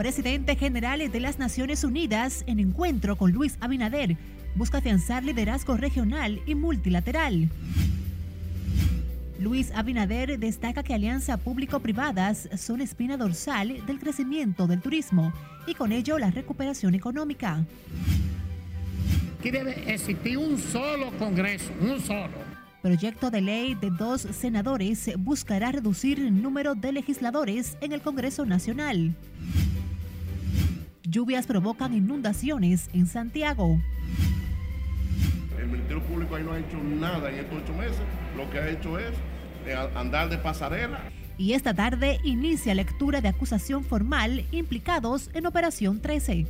Presidente general de las Naciones Unidas, en encuentro con Luis Abinader, busca afianzar liderazgo regional y multilateral. Luis Abinader destaca que alianzas público-privadas son espina dorsal del crecimiento del turismo y con ello la recuperación económica. Aquí debe existir un solo Congreso, un solo. Proyecto de ley de dos senadores buscará reducir el número de legisladores en el Congreso Nacional. Lluvias provocan inundaciones en Santiago. El Ministerio Público ahí no ha hecho nada en estos ocho meses. Lo que ha hecho es eh, andar de pasarela. Y esta tarde inicia lectura de acusación formal implicados en Operación 13.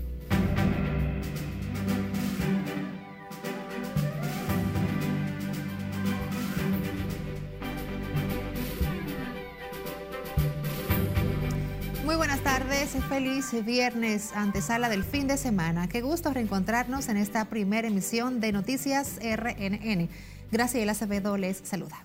Tardes, feliz viernes, antesala del fin de semana. Qué gusto reencontrarnos en esta primera emisión de Noticias RNN. Graciela Acevedo les saluda.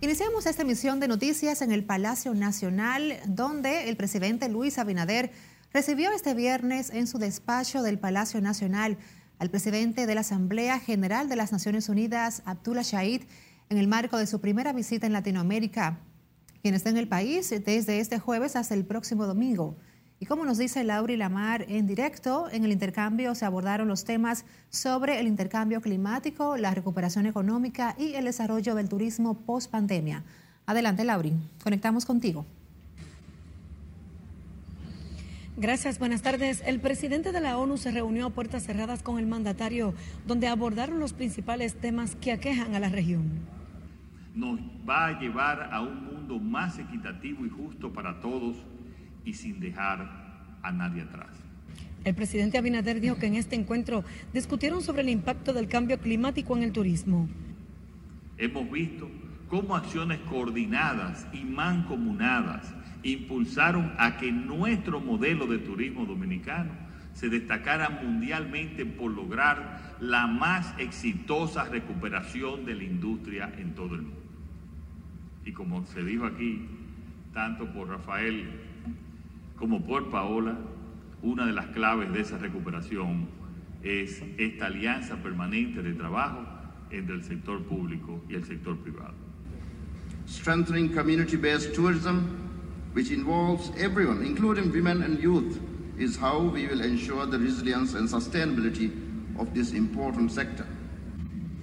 Iniciamos esta emisión de noticias en el Palacio Nacional, donde el presidente Luis Abinader recibió este viernes en su despacho del Palacio Nacional al presidente de la Asamblea General de las Naciones Unidas, Abdullah Shahid, en el marco de su primera visita en Latinoamérica, quien está en el país desde este jueves hasta el próximo domingo. Y como nos dice Lauri Lamar en directo, en el intercambio se abordaron los temas sobre el intercambio climático, la recuperación económica y el desarrollo del turismo post pandemia. Adelante, Lauri, conectamos contigo. Gracias, buenas tardes. El presidente de la ONU se reunió a puertas cerradas con el mandatario, donde abordaron los principales temas que aquejan a la región. Nos va a llevar a un mundo más equitativo y justo para todos y sin dejar a nadie atrás. El presidente Abinader dijo que en este encuentro discutieron sobre el impacto del cambio climático en el turismo. Hemos visto cómo acciones coordinadas y mancomunadas impulsaron a que nuestro modelo de turismo dominicano se destacara mundialmente por lograr la más exitosa recuperación de la industria en todo el mundo. Y como se dijo aquí, tanto por Rafael como por Paola, una de las claves de esa recuperación es esta alianza permanente de trabajo entre el sector público y el sector privado. Strengthening community-based tourism, which involves everyone, including women and youth, is how we will ensure the resilience and sustainability of this important sector.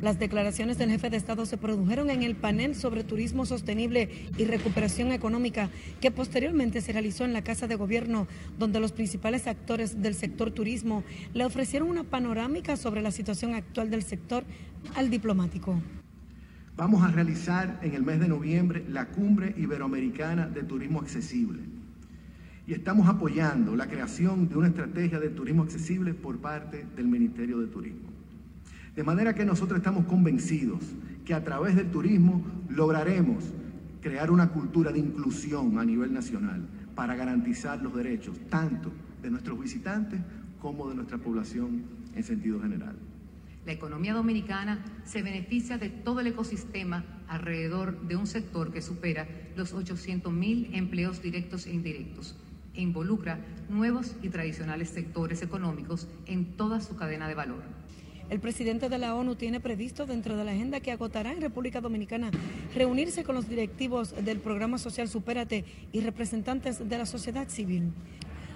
Las declaraciones del jefe de Estado se produjeron en el panel sobre turismo sostenible y recuperación económica que posteriormente se realizó en la Casa de Gobierno, donde los principales actores del sector turismo le ofrecieron una panorámica sobre la situación actual del sector al diplomático. Vamos a realizar en el mes de noviembre la Cumbre Iberoamericana de Turismo Accesible. Y estamos apoyando la creación de una estrategia de turismo accesible por parte del Ministerio de Turismo. De manera que nosotros estamos convencidos que a través del turismo lograremos crear una cultura de inclusión a nivel nacional para garantizar los derechos tanto de nuestros visitantes como de nuestra población en sentido general. La economía dominicana se beneficia de todo el ecosistema alrededor de un sector que supera los 800 mil empleos directos e indirectos e involucra nuevos y tradicionales sectores económicos en toda su cadena de valor. El presidente de la ONU tiene previsto dentro de la agenda que agotará en República Dominicana reunirse con los directivos del programa social Supérate y representantes de la sociedad civil.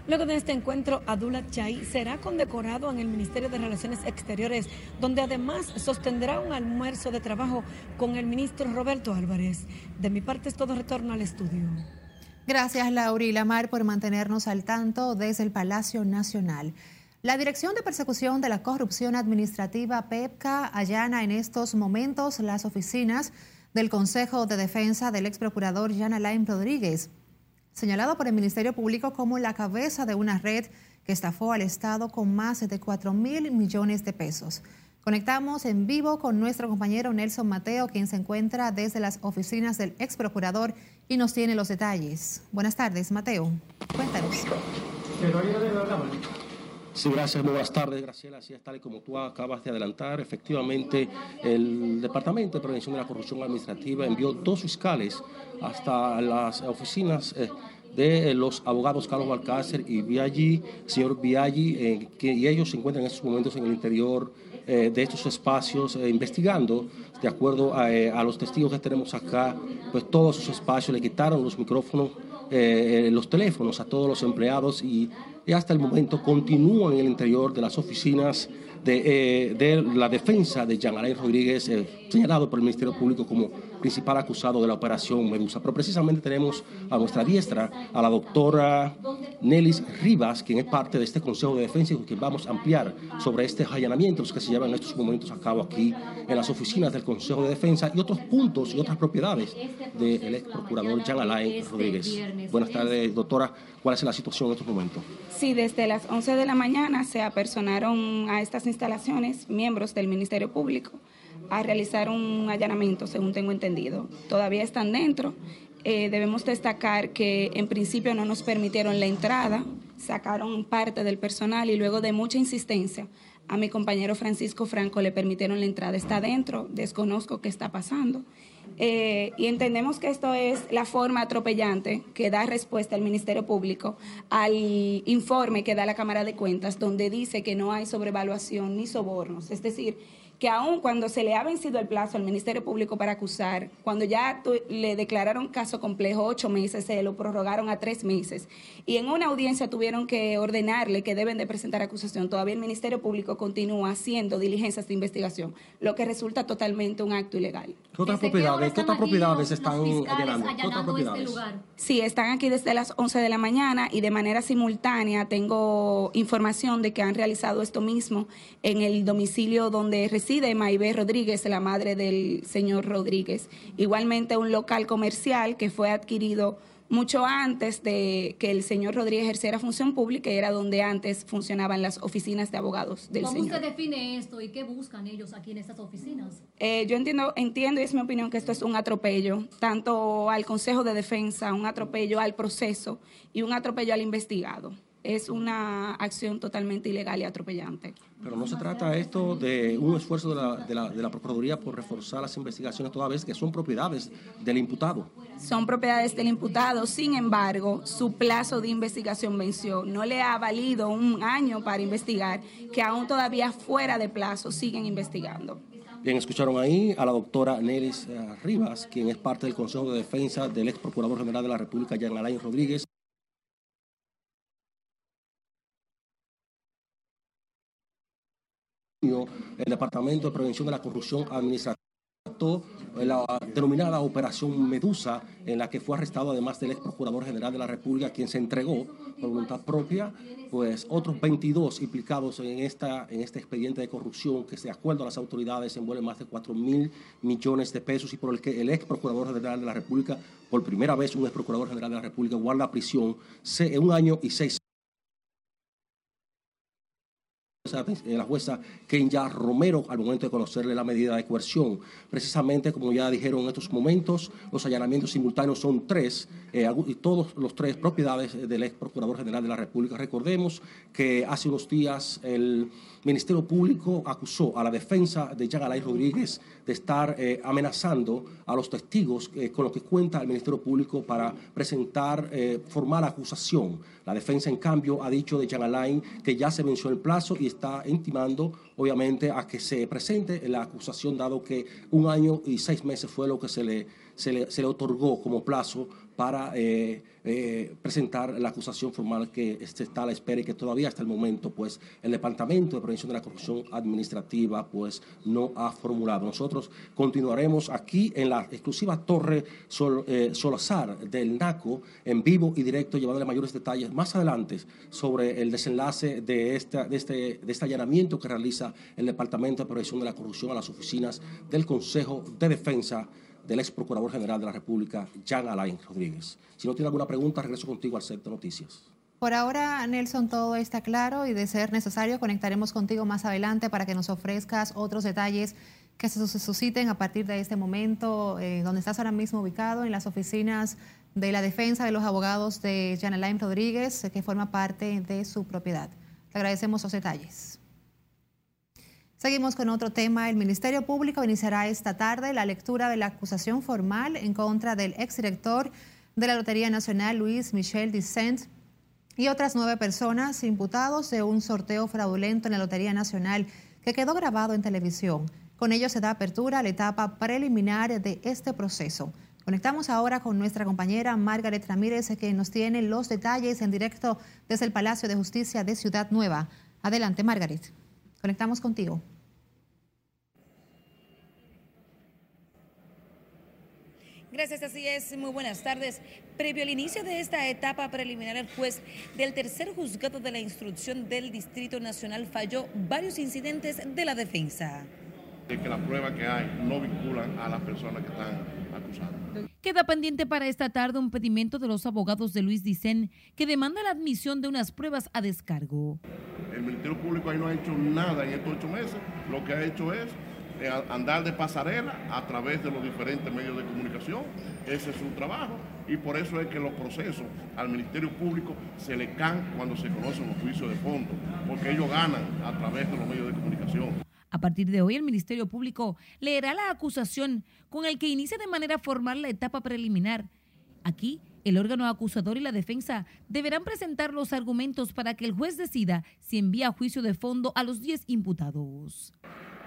Luego de este encuentro, Abdullah Chay será condecorado en el Ministerio de Relaciones Exteriores, donde además sostendrá un almuerzo de trabajo con el ministro Roberto Álvarez. De mi parte es todo retorno al estudio. Gracias, Laura y Lamar, por mantenernos al tanto desde el Palacio Nacional. La Dirección de Persecución de la Corrupción Administrativa, PEPCA, allana en estos momentos las oficinas del Consejo de Defensa del ex procurador Jan Alain Rodríguez, señalado por el Ministerio Público como la cabeza de una red que estafó al Estado con más de 4 mil millones de pesos. Conectamos en vivo con nuestro compañero Nelson Mateo, quien se encuentra desde las oficinas del ex procurador y nos tiene los detalles. Buenas tardes, Mateo. Cuéntanos. Sí, gracias. Buenas tardes, Graciela. Así es, tal y como tú acabas de adelantar, efectivamente, el Departamento de Prevención de la Corrupción Administrativa envió dos fiscales hasta las oficinas eh, de los abogados Carlos Balcácer y Viaggi, señor Viaggi, eh, y ellos se encuentran en estos momentos en el interior eh, de estos espacios eh, investigando, de acuerdo a, a, los testigos que tenemos acá, pues todos esos espacios le quitaron los micrófonos, los teléfonos a todos los empleados y, hasta el momento continúan en el interior de las oficinas de, de, la defensa de Jean Alain Rodríguez, eh, señalado por el Ministerio Público como principal acusado de la operación Medusa. Pero precisamente tenemos a nuestra diestra a la doctora Nelis Rivas, quien es parte de este Consejo de Defensa y con quien vamos a ampliar sobre este allanamientos que se llevan en estos momentos a cabo aquí en las oficinas del Consejo de Defensa y otros puntos y otras propiedades del ex procurador Jean Alain Rodríguez. Buenas tardes, doctora. ¿Cuál es la situación en estos momentos? Sí, desde las 11 de la mañana se apersonaron a estas instalaciones miembros del Ministerio Público a realizar un allanamiento, según tengo entendido. Todavía están dentro. Eh, debemos destacar que en principio no nos permitieron la entrada, sacaron parte del personal y luego de mucha insistencia a mi compañero Francisco Franco le permitieron la entrada. Está dentro, desconozco qué está pasando. Eh, y entendemos que esto es la forma atropellante que da respuesta el Ministerio Público al informe que da la Cámara de Cuentas, donde dice que no hay sobrevaluación ni sobornos. Es decir, que aun cuando se le ha vencido el plazo al Ministerio Público para acusar, cuando ya le declararon caso complejo ocho meses, se lo prorrogaron a tres meses, y en una audiencia tuvieron que ordenarle que deben de presentar acusación, todavía el Ministerio Público continúa haciendo diligencias de investigación, lo que resulta totalmente un acto ilegal. ¿Qué otras propiedades, ¿qué otras propiedades están allanando? ¿Qué otras propiedades? Este sí, están aquí desde las 11 de la mañana y de manera simultánea tengo información de que han realizado esto mismo en el domicilio donde reside de Maibé Rodríguez, la madre del señor Rodríguez. Igualmente un local comercial que fue adquirido mucho antes de que el señor Rodríguez ejerciera función pública, era donde antes funcionaban las oficinas de abogados del ¿Cómo señor. ¿Cómo usted define esto y qué buscan ellos aquí en estas oficinas? Eh, yo entiendo, entiendo y es mi opinión que esto es un atropello, tanto al Consejo de Defensa, un atropello al proceso y un atropello al investigado es una acción totalmente ilegal y atropellante. Pero no se trata esto de un esfuerzo de la, de la, de la Procuraduría por reforzar las investigaciones toda vez que son propiedades del imputado. Son propiedades del imputado, sin embargo, su plazo de investigación venció. No le ha valido un año para investigar, que aún todavía fuera de plazo siguen investigando. Bien, escucharon ahí a la doctora Neris eh, Rivas, quien es parte del Consejo de Defensa del ex Procurador General de la República, Alain Rodríguez. El Departamento de Prevención de la Corrupción Administrativa la denominada Operación Medusa, en la que fue arrestado además del ex Procurador General de la República, quien se entregó por voluntad propia, pues otros 22 implicados en, esta, en este expediente de corrupción que, de acuerdo a las autoridades, envuelve más de 4 mil millones de pesos y por el que el ex Procurador General de la República, por primera vez un ex Procurador General de la República, guarda prisión un año y seis la jueza Kenya Romero al momento de conocerle la medida de coerción. Precisamente, como ya dijeron en estos momentos, los allanamientos simultáneos son tres, eh, y todos los tres propiedades del ex Procurador General de la República. Recordemos que hace unos días el Ministerio Público acusó a la defensa de Alain Rodríguez de estar eh, amenazando a los testigos eh, con los que cuenta el Ministerio Público para presentar formal acusación. La defensa, en cambio, ha dicho de Alain que ya se venció el plazo y está intimando, obviamente, a que se presente la acusación, dado que un año y seis meses fue lo que se le, se le otorgó como plazo para eh, eh, presentar la acusación formal que este está a la espera y que todavía hasta el momento pues el Departamento de Prevención de la Corrupción Administrativa pues no ha formulado. Nosotros continuaremos aquí en la exclusiva Torre Sol, eh, Solazar del NACO en vivo y directo llevándole mayores detalles más adelante sobre el desenlace de, esta, de, este, de este allanamiento que realiza el Departamento de Prevención de la Corrupción a las oficinas del Consejo de Defensa del ex procurador general de la República, Jean Alain Rodríguez. Si no tiene alguna pregunta, regreso contigo al set de noticias. Por ahora, Nelson, todo está claro y de ser necesario conectaremos contigo más adelante para que nos ofrezcas otros detalles que se susciten a partir de este momento, eh, donde estás ahora mismo ubicado, en las oficinas de la defensa de los abogados de Jean Alain Rodríguez, que forma parte de su propiedad. Te agradecemos los detalles. Seguimos con otro tema. El Ministerio Público iniciará esta tarde la lectura de la acusación formal en contra del exdirector de la Lotería Nacional, Luis Michel Dicent, y otras nueve personas imputados de un sorteo fraudulento en la Lotería Nacional que quedó grabado en televisión. Con ello se da apertura a la etapa preliminar de este proceso. Conectamos ahora con nuestra compañera Margaret Ramírez, que nos tiene los detalles en directo desde el Palacio de Justicia de Ciudad Nueva. Adelante, Margaret. Conectamos contigo. Gracias, así es. Muy buenas tardes. Previo al inicio de esta etapa preliminar, el juez del tercer juzgado de la instrucción del Distrito Nacional falló varios incidentes de la defensa. De que las pruebas que hay no vinculan a las personas que están acusadas. Queda pendiente para esta tarde un pedimento de los abogados de Luis Dicen que demanda la admisión de unas pruebas a descargo. El Ministerio Público ahí no ha hecho nada en estos ocho meses. Lo que ha hecho es andar de pasarela a través de los diferentes medios de comunicación. Ese es su trabajo y por eso es que los procesos al Ministerio Público se le caen cuando se conocen los juicios de fondo, porque ellos ganan a través de los medios de comunicación. A partir de hoy, el Ministerio Público leerá la acusación con el que inicia de manera formal la etapa preliminar. Aquí, el órgano acusador y la defensa deberán presentar los argumentos para que el juez decida si envía a juicio de fondo a los 10 imputados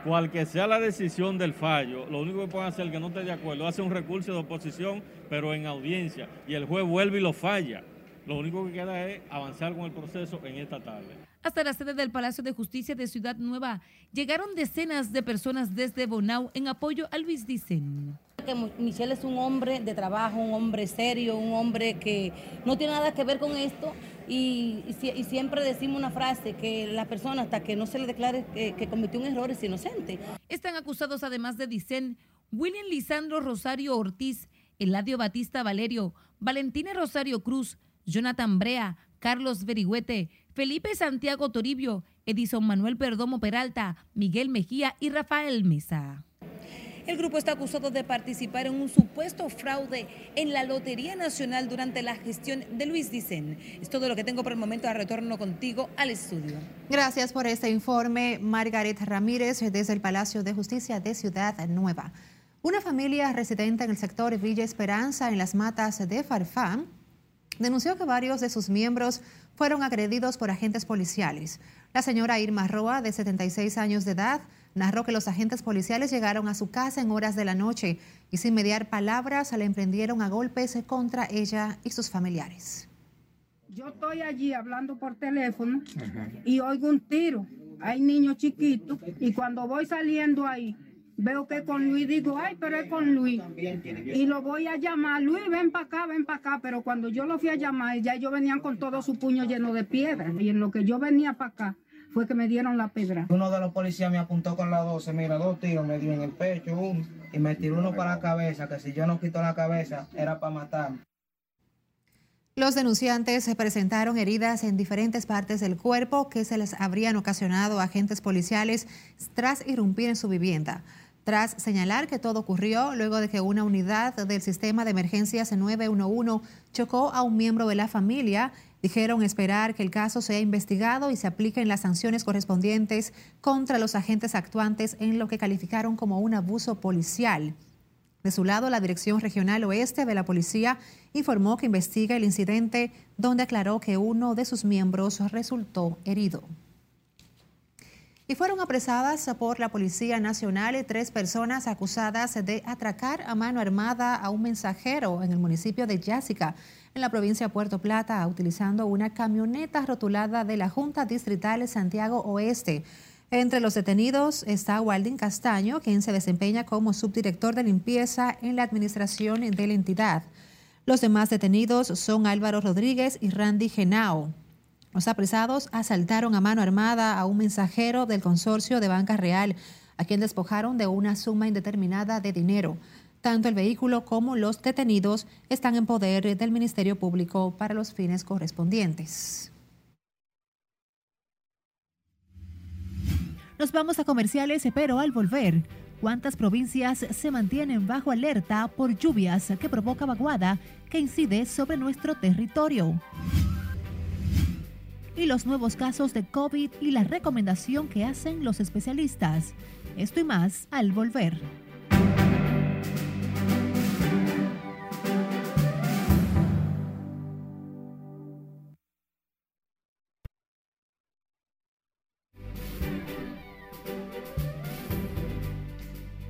cual que sea la decisión del fallo, lo único que pueden hacer que no esté de acuerdo, hace un recurso de oposición, pero en audiencia, y el juez vuelve y lo falla. Lo único que queda es avanzar con el proceso en esta tarde. Hasta la sede del Palacio de Justicia de Ciudad Nueva llegaron decenas de personas desde Bonao en apoyo a Luis Dicen que Michelle es un hombre de trabajo, un hombre serio, un hombre que no tiene nada que ver con esto y, siempre decimos una frase que la persona hasta que no se le declare que, cometió un error es inocente. Están acusados además de Dicen William Lisandro Rosario Ortiz, Eladio Batista Valerio, Valentina Rosario Cruz, Jonathan Brea, Carlos Berigüete, Felipe Santiago Toribio, Edison Manuel Perdomo Peralta, Miguel Mejía y Rafael Mesa. El grupo está acusado de participar en un supuesto fraude en la Lotería Nacional durante la gestión de Luis Dicen. Es todo lo que tengo por el momento. Retorno contigo al estudio. Gracias por este informe, Margaret Ramírez, desde el Palacio de Justicia de Ciudad Nueva. Una familia residente en el sector Villa Esperanza, en las matas de Farfán, denunció que varios de sus miembros fueron agredidos por agentes policiales. La señora Irma Roa, de 76 años de edad, narró que los agentes policiales llegaron a su casa en horas de la noche y sin mediar palabras le emprendieron a golpes contra ella y sus familiares. Yo estoy allí hablando por teléfono y oigo un tiro. Hay niños chiquitos y cuando voy saliendo ahí veo que con Luis digo, ay, pero es con Luis. Y lo voy a llamar, Luis, ven para acá, ven para acá. Pero cuando yo lo fui a llamar, ya ellos venían con todo su puño lleno de piedras. Y en lo que yo venía para acá, fue que me dieron la pedra. Uno de los policías me apuntó con la 12, mira, dos tiros me dio en el pecho, uno, y me tiró uno para la cabeza, que si yo no quito la cabeza era para matarme. Los denunciantes se presentaron heridas en diferentes partes del cuerpo que se les habrían ocasionado a agentes policiales tras irrumpir en su vivienda. Tras señalar que todo ocurrió luego de que una unidad del sistema de emergencias 911 chocó a un miembro de la familia Dijeron esperar que el caso sea investigado y se apliquen las sanciones correspondientes contra los agentes actuantes en lo que calificaron como un abuso policial. De su lado, la Dirección Regional Oeste de la Policía informó que investiga el incidente donde aclaró que uno de sus miembros resultó herido. Y fueron apresadas por la Policía Nacional tres personas acusadas de atracar a mano armada a un mensajero en el municipio de Yásica en la provincia de Puerto Plata utilizando una camioneta rotulada de la Junta Distrital Santiago Oeste. Entre los detenidos está Waldin Castaño, quien se desempeña como subdirector de limpieza en la administración de la entidad. Los demás detenidos son Álvaro Rodríguez y Randy Genao. Los apresados asaltaron a mano armada a un mensajero del consorcio de Banca Real, a quien despojaron de una suma indeterminada de dinero. Tanto el vehículo como los detenidos están en poder del Ministerio Público para los fines correspondientes. Nos vamos a comerciales, pero al volver, ¿cuántas provincias se mantienen bajo alerta por lluvias que provoca vaguada que incide sobre nuestro territorio? y los nuevos casos de COVID y la recomendación que hacen los especialistas. Esto y más al volver.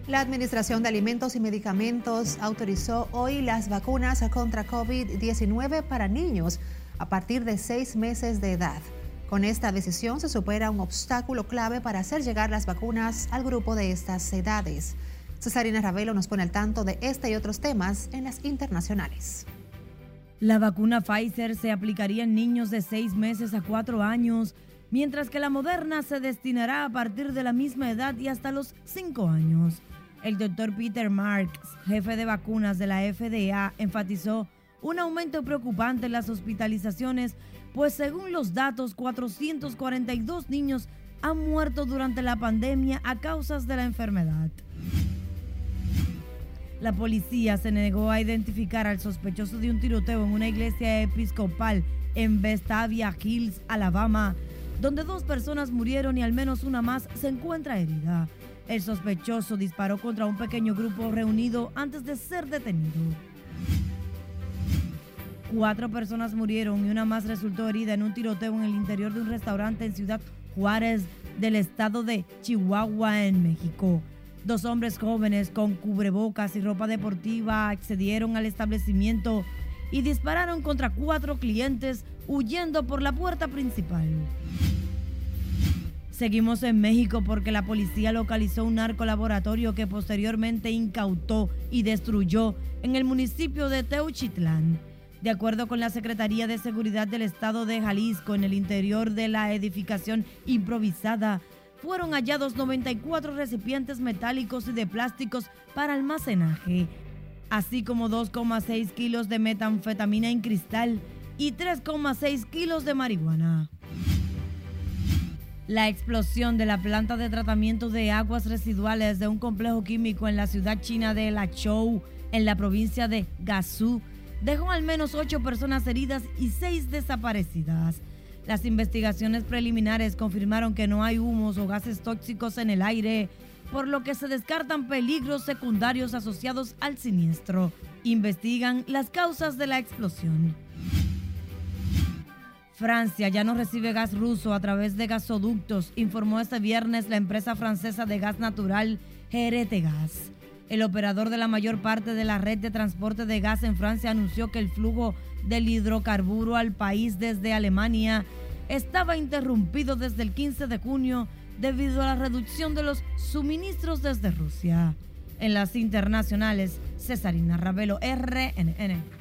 La Administración de Alimentos y Medicamentos autorizó hoy las vacunas contra COVID-19 para niños a partir de seis meses de edad. Con esta decisión se supera un obstáculo clave para hacer llegar las vacunas al grupo de estas edades. Cesarina Ravelo nos pone al tanto de este y otros temas en las internacionales. La vacuna Pfizer se aplicaría en niños de seis meses a cuatro años, mientras que la Moderna se destinará a partir de la misma edad y hasta los cinco años. El doctor Peter Marks, jefe de vacunas de la FDA, enfatizó un aumento preocupante en las hospitalizaciones, pues según los datos, 442 niños han muerto durante la pandemia a causas de la enfermedad. La policía se negó a identificar al sospechoso de un tiroteo en una iglesia episcopal en Vestavia Hills, Alabama, donde dos personas murieron y al menos una más se encuentra herida. El sospechoso disparó contra un pequeño grupo reunido antes de ser detenido. Cuatro personas murieron y una más resultó herida en un tiroteo en el interior de un restaurante en Ciudad Juárez del estado de Chihuahua, en México. Dos hombres jóvenes con cubrebocas y ropa deportiva accedieron al establecimiento y dispararon contra cuatro clientes huyendo por la puerta principal. Seguimos en México porque la policía localizó un narcolaboratorio que posteriormente incautó y destruyó en el municipio de Teuchitlán. De acuerdo con la Secretaría de Seguridad del Estado de Jalisco, en el interior de la edificación improvisada fueron hallados 94 recipientes metálicos y de plásticos para almacenaje, así como 2,6 kilos de metanfetamina en cristal y 3,6 kilos de marihuana. La explosión de la planta de tratamiento de aguas residuales de un complejo químico en la ciudad china de Lachou, en la provincia de Gansu, dejó al menos ocho personas heridas y seis desaparecidas. Las investigaciones preliminares confirmaron que no hay humos o gases tóxicos en el aire, por lo que se descartan peligros secundarios asociados al siniestro. Investigan las causas de la explosión. Francia ya no recibe gas ruso a través de gasoductos, informó este viernes la empresa francesa de gas natural GRT Gas. El operador de la mayor parte de la red de transporte de gas en Francia anunció que el flujo del hidrocarburo al país desde Alemania estaba interrumpido desde el 15 de junio debido a la reducción de los suministros desde Rusia. En las internacionales, Cesarina Ravelo, RNN.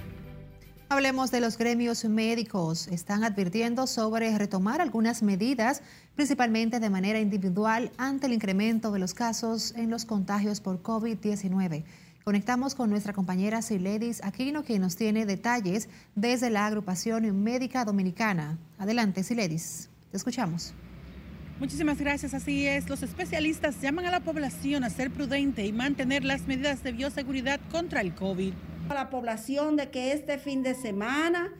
Hablemos de los gremios médicos. Están advirtiendo sobre retomar algunas medidas, principalmente de manera individual, ante el incremento de los casos en los contagios por COVID-19. Conectamos con nuestra compañera Siledis Aquino, quien nos tiene detalles desde la agrupación médica dominicana. Adelante, Siledis. Te escuchamos. Muchísimas gracias. Así es, los especialistas llaman a la población a ser prudente y mantener las medidas de bioseguridad contra el COVID a la población de que este fin de semana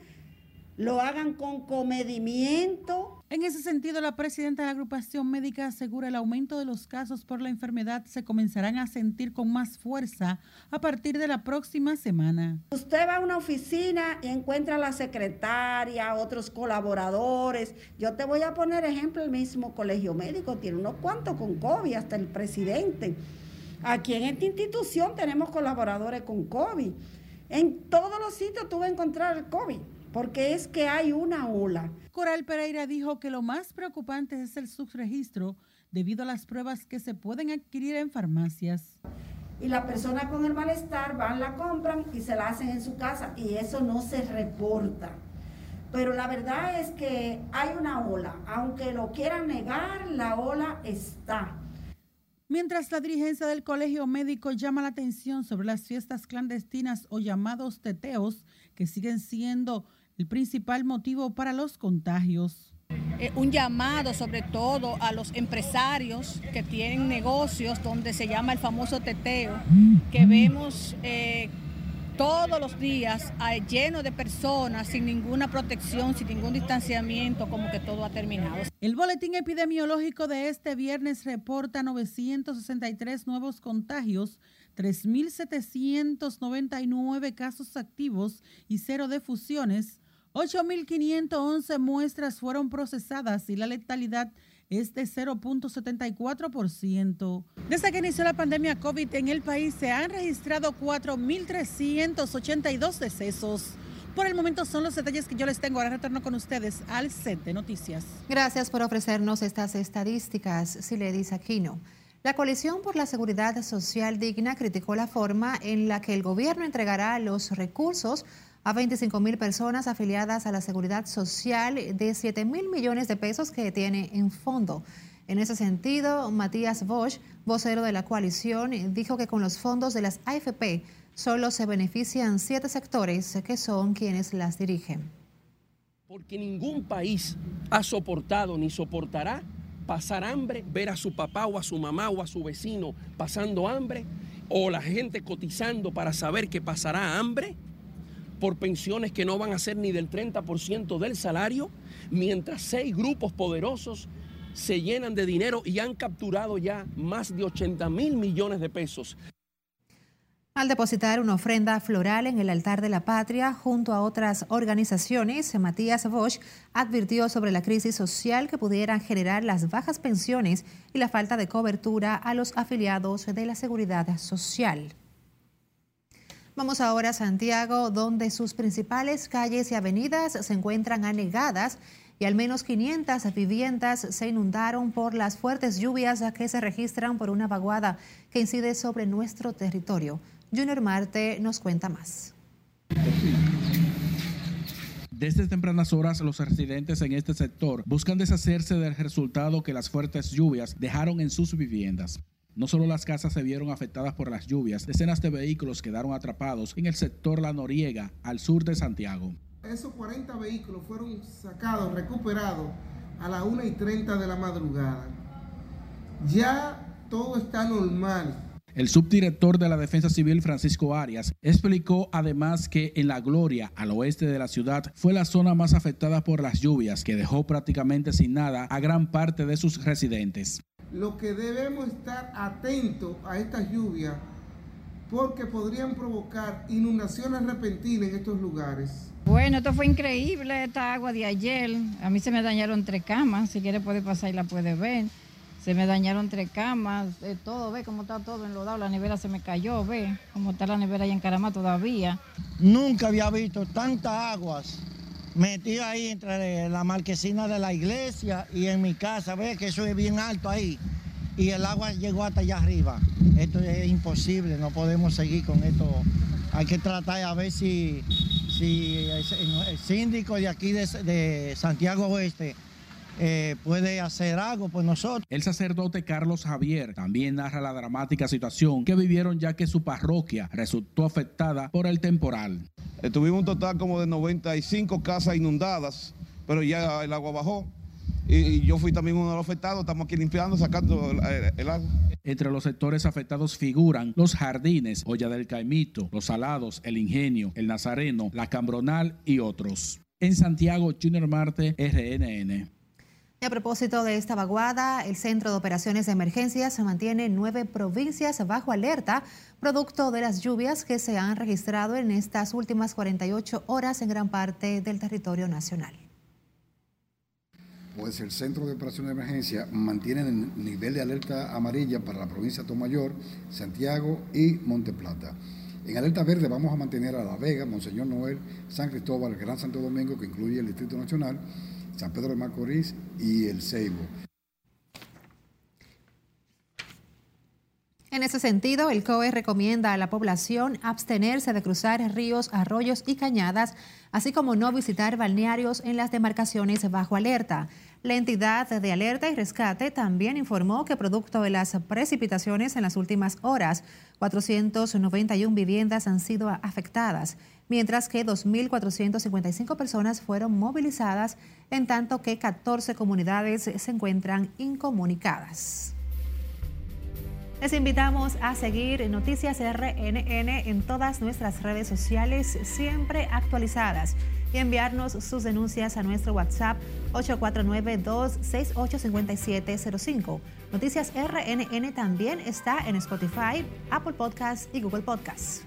lo hagan con comedimiento. En ese sentido, la presidenta de la agrupación médica asegura el aumento de los casos por la enfermedad se comenzarán a sentir con más fuerza a partir de la próxima semana. Usted va a una oficina y encuentra a la secretaria, otros colaboradores. Yo te voy a poner ejemplo, el mismo colegio médico tiene unos cuantos con COVID, hasta el presidente. Aquí en esta institución tenemos colaboradores con COVID. En todos los sitios tú vas a encontrar el COVID, porque es que hay una ola. Coral Pereira dijo que lo más preocupante es el subregistro debido a las pruebas que se pueden adquirir en farmacias. Y la persona con el malestar van, la compran y se la hacen en su casa y eso no se reporta. Pero la verdad es que hay una ola. Aunque lo quieran negar, la ola está. Mientras la dirigencia del colegio médico llama la atención sobre las fiestas clandestinas o llamados teteos, que siguen siendo el principal motivo para los contagios. Eh, un llamado sobre todo a los empresarios que tienen negocios donde se llama el famoso teteo, que vemos eh, todos los días lleno de personas sin ninguna protección, sin ningún distanciamiento, como que todo ha terminado. El boletín epidemiológico de este viernes reporta 963 nuevos contagios, 3.799 casos activos y cero defusiones. 8.511 muestras fueron procesadas y la letalidad es de 0.74%. Desde que inició la pandemia COVID en el país se han registrado 4.382 decesos. Por el momento son los detalles que yo les tengo. Ahora retorno con ustedes al set noticias. Gracias por ofrecernos estas estadísticas, Siledis Aquino. La Coalición por la Seguridad Social Digna criticó la forma en la que el gobierno entregará los recursos a 25 mil personas afiliadas a la Seguridad Social de 7 mil millones de pesos que tiene en fondo. En ese sentido, Matías Bosch, vocero de la coalición, dijo que con los fondos de las AFP solo se benefician siete sectores que son quienes las dirigen. Porque ningún país ha soportado ni soportará pasar hambre, ver a su papá o a su mamá o a su vecino pasando hambre, o la gente cotizando para saber que pasará hambre por pensiones que no van a ser ni del 30% del salario, mientras seis grupos poderosos se llenan de dinero y han capturado ya más de 80 mil millones de pesos. Al depositar una ofrenda floral en el altar de la patria junto a otras organizaciones, Matías Bosch advirtió sobre la crisis social que pudieran generar las bajas pensiones y la falta de cobertura a los afiliados de la seguridad social. Vamos ahora a Santiago, donde sus principales calles y avenidas se encuentran anegadas y al menos 500 viviendas se inundaron por las fuertes lluvias que se registran por una vaguada que incide sobre nuestro territorio. Junior Marte nos cuenta más. Desde tempranas horas, los residentes en este sector buscan deshacerse del resultado que las fuertes lluvias dejaron en sus viviendas. No solo las casas se vieron afectadas por las lluvias, decenas de vehículos quedaron atrapados en el sector La Noriega, al sur de Santiago. Esos 40 vehículos fueron sacados, recuperados a las 1 y 30 de la madrugada. Ya todo está normal. El subdirector de la Defensa Civil, Francisco Arias, explicó además que en La Gloria, al oeste de la ciudad, fue la zona más afectada por las lluvias, que dejó prácticamente sin nada a gran parte de sus residentes lo que debemos estar atentos a estas lluvias porque podrían provocar inundaciones repentinas en estos lugares. Bueno, esto fue increíble, esta agua de ayer. A mí se me dañaron tres camas, si quiere puede pasar y la puede ver. Se me dañaron tres camas, eh, todo, ve cómo está todo enlodado, la nevera se me cayó, ve cómo está la nevera ahí en Carama todavía. Nunca había visto tantas aguas metí ahí entre la marquesina de la iglesia y en mi casa, ve que eso es bien alto ahí. Y el agua llegó hasta allá arriba. Esto es imposible, no podemos seguir con esto. Hay que tratar a ver si, si el síndico de aquí de, Santiago Oeste eh, puede hacer algo por nosotros. El sacerdote Carlos Javier también narra la dramática situación que vivieron ya que su parroquia resultó afectada por el temporal. Tuvimos un total como de 95 casas inundadas, pero ya el agua bajó. Y, yo fui también uno de los afectados, estamos aquí limpiando, sacando el, agua. Entre los sectores afectados figuran los jardines, Olla del Caimito, los Salados, el Ingenio, el Nazareno, la Cambronal y otros. En Santiago, Junior Marte, RNN. A propósito de esta vaguada, el Centro de Operaciones de Emergencia se mantiene en nueve provincias bajo alerta, producto de las lluvias que se han registrado en estas últimas 48 horas en gran parte del territorio nacional. Pues el Centro de Operaciones de Emergencia mantiene el nivel de alerta amarilla para la provincia de Tomayor, Santiago y Monteplata. En alerta verde vamos a mantener a La Vega, Monseñor Noel, San Cristóbal, Gran Santo Domingo, que incluye el Distrito Nacional, San Pedro de Macorís y el Ceibo. En ese sentido, el COE recomienda a la población abstenerse de cruzar ríos, arroyos y cañadas, así como no visitar balnearios en las demarcaciones bajo alerta. La entidad de alerta y rescate también informó que producto de las precipitaciones en las últimas horas, 491 viviendas han sido afectadas mientras que 2.455 personas fueron movilizadas, en tanto que 14 comunidades se encuentran incomunicadas. Les invitamos a seguir Noticias RNN en todas nuestras redes sociales, siempre actualizadas, y enviarnos sus denuncias a nuestro WhatsApp 849-268-5705. Noticias RNN también está en Spotify, Apple Podcasts y Google Podcasts.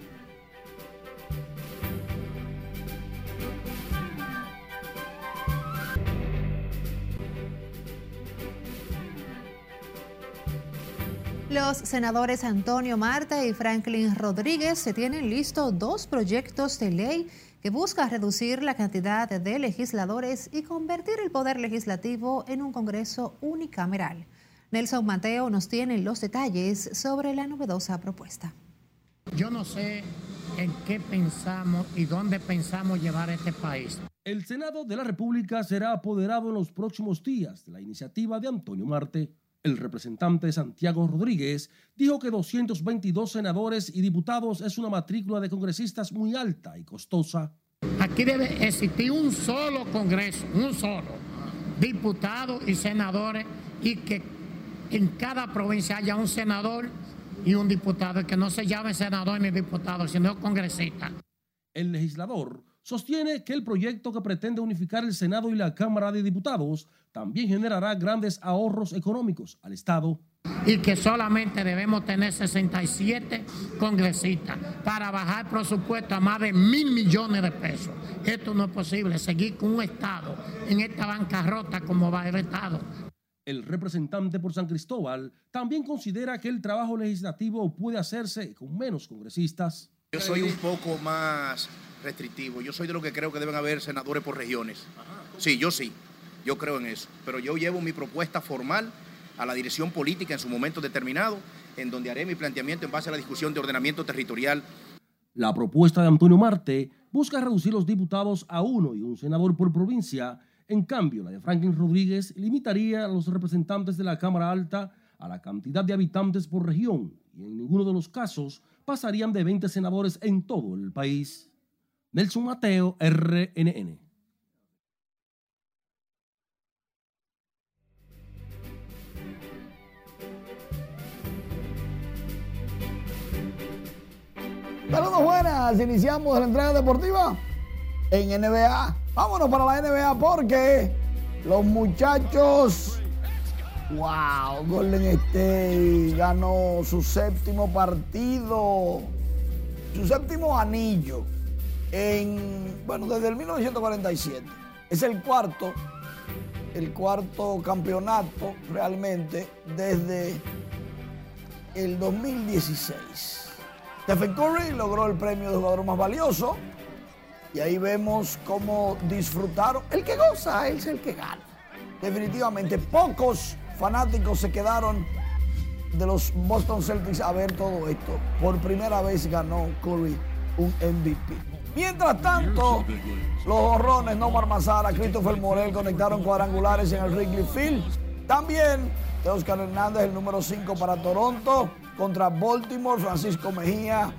Los senadores Antonio Marta y Franklin Rodríguez se tienen listos dos proyectos de ley que buscan reducir la cantidad de legisladores y convertir el poder legislativo en un Congreso unicameral. Nelson Mateo nos tiene los detalles sobre la novedosa propuesta. Yo no sé en qué pensamos y dónde pensamos llevar este país. El Senado de la República será apoderado en los próximos días de la iniciativa de Antonio Marte. El representante Santiago Rodríguez dijo que 222 senadores y diputados es una matrícula de congresistas muy alta y costosa. Aquí debe existir un solo Congreso, un solo, diputados y senadores, y que en cada provincia haya un senador y un diputado, que no se llame senador ni diputado, sino congresista. El legislador sostiene que el proyecto que pretende unificar el Senado y la Cámara de Diputados también generará grandes ahorros económicos al Estado. Y que solamente debemos tener 67 congresistas para bajar presupuesto a más de mil millones de pesos. Esto no es posible, seguir con un Estado en esta bancarrota como va el Estado. El representante por San Cristóbal también considera que el trabajo legislativo puede hacerse con menos congresistas. Yo soy un poco más restrictivo. Yo soy de lo que creo que deben haber senadores por regiones. Sí, yo sí. Yo creo en eso. Pero yo llevo mi propuesta formal a la dirección política en su momento determinado, en donde haré mi planteamiento en base a la discusión de ordenamiento territorial. La propuesta de Antonio Marte busca reducir los diputados a uno y un senador por provincia. En cambio, la de Franklin Rodríguez limitaría a los representantes de la Cámara Alta a la cantidad de habitantes por región y en ninguno de los casos pasarían de 20 senadores en todo el país. Nelson Mateo, RNN. Saludos buenas, iniciamos la entrega deportiva en NBA. Vámonos para la NBA porque los muchachos, wow, Golden State ganó su séptimo partido, su séptimo anillo en, bueno, desde el 1947. Es el cuarto, el cuarto campeonato realmente desde el 2016. Stephen Curry logró el premio de jugador más valioso. Y ahí vemos cómo disfrutaron. El que goza es el que gana. Definitivamente, pocos fanáticos se quedaron de los Boston Celtics a ver todo esto. Por primera vez ganó Curry un MVP. Mientras tanto, los horrones Nomar Mazara, Christopher Morel conectaron cuadrangulares en el Wrigley Field. También de Oscar Hernández, el número 5 para Toronto contra Baltimore. Francisco Mejía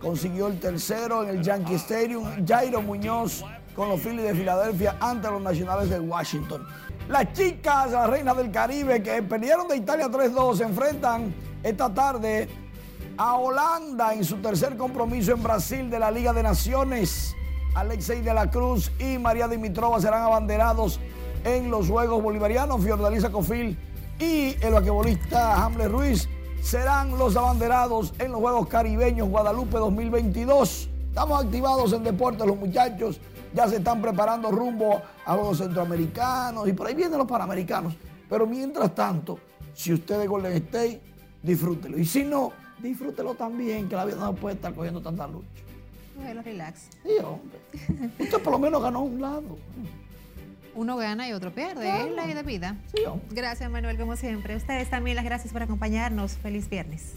consiguió el tercero en el Yankee Stadium. Jairo Muñoz con los Phillies de Filadelfia ante los Nacionales de Washington. Las chicas, las reinas del Caribe que perdieron de Italia 3-2, se enfrentan esta tarde a Holanda en su tercer compromiso en Brasil de la Liga de Naciones. Alexei de la Cruz y María Dimitrova serán abanderados en los Juegos Bolivarianos. Fiordalisa Cofil y el vaquebolista Hamlet Ruiz serán los abanderados en los Juegos Caribeños Guadalupe 2022. Estamos activados en deporte, los muchachos ya se están preparando rumbo a los centroamericanos y por ahí vienen los panamericanos. Pero mientras tanto, si usted es Golden State, disfrútelo. Y si no, disfrútelo también, que la vida no puede estar cogiendo tanta lucha. Bueno, relax. Sí, hombre. Usted por lo menos ganó un lado. Uno gana y otro pierde, Claro. es la vida. Sí, hombre. Gracias, Manuel, como siempre. Ustedes también las gracias por acompañarnos. Feliz viernes.